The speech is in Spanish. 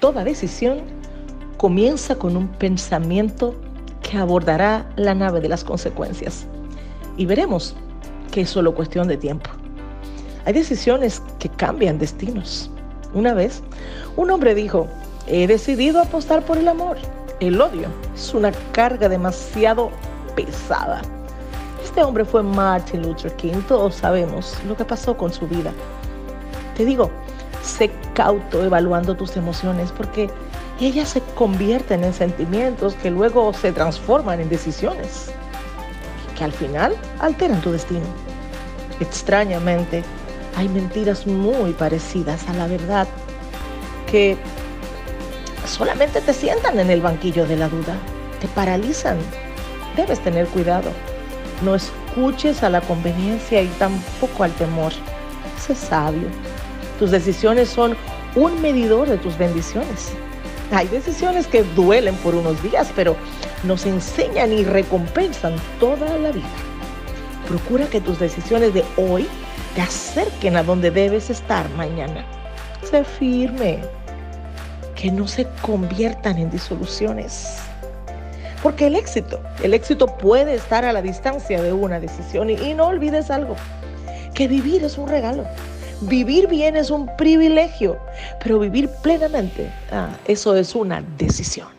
Toda decisión comienza con un pensamiento que abordará la nave de las consecuencias. Y veremos que es solo cuestión de tiempo. Hay decisiones que cambian destinos. Una vez, un hombre dijo, he decidido apostar por el amor. El odio es una carga demasiado pesada. Este hombre fue Martin Luther King. Todos sabemos lo que pasó con su vida. Te digo, sé cauto evaluando tus emociones porque ellas se convierten en sentimientos que luego se transforman en decisiones que al final alteran tu destino. Extrañamente, hay mentiras muy parecidas a la verdad que solamente te sientan en el banquillo de la duda, te paralizan. Debes tener cuidado. No escuches a la conveniencia y tampoco al temor. Sé sabio. Tus decisiones son un medidor de tus bendiciones. Hay decisiones que duelen por unos días, pero nos enseñan y recompensan toda la vida. Procura que tus decisiones de hoy te acerquen a donde debes estar mañana. Sé firme, que no se conviertan en disoluciones. Porque el éxito, el éxito puede estar a la distancia de una decisión y, no olvides algo, que vivir es un regalo. Vivir bien es un privilegio, pero vivir plenamente, ah, eso es una decisión.